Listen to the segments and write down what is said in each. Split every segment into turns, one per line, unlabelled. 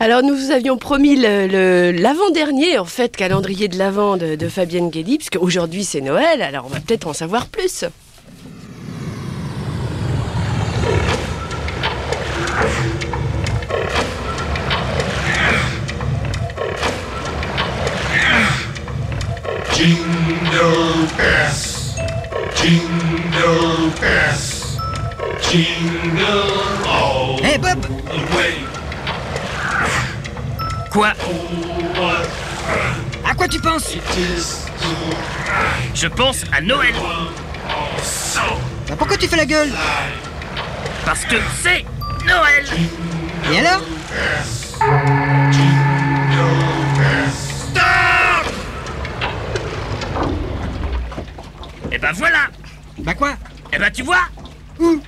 Alors nous vous avions promis le- le- l'avant-dernier en fait calendrier de l'avant de, de Fabienne Guédy, puisque aujourd'hui c'est Noël, alors on va peut-être en savoir plus.
Jingle bells, jingle bells, jingle all
Hé Bob
the way.
Quoi
À quoi tu penses
Je pense à Noël.
Bah, Pourquoi tu fais la gueule
parce que c'est Noël.
Et alors
stop.
Et ben voilà.
Bah quoi
Et ben tu vois
Où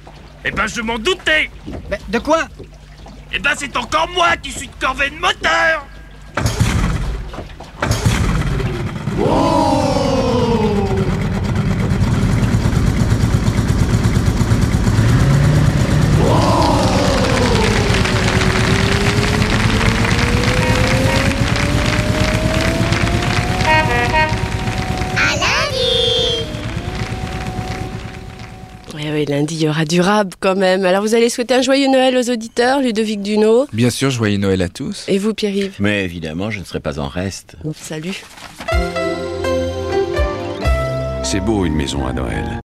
Et ben je m'en doutais.
Bah de quoi
Et ben c'est encore moi qui suis de corvée de moteur
Oui, lundi il y aura du rab quand même. Alors vous allez souhaiter un joyeux Noël aux auditeurs, Ludovic Duno.
Bien sûr, joyeux Noël à tous.
Et vous Pierre-Yves
Mais évidemment, je ne serai pas en reste.
Salut.
C'est beau une maison à Noël.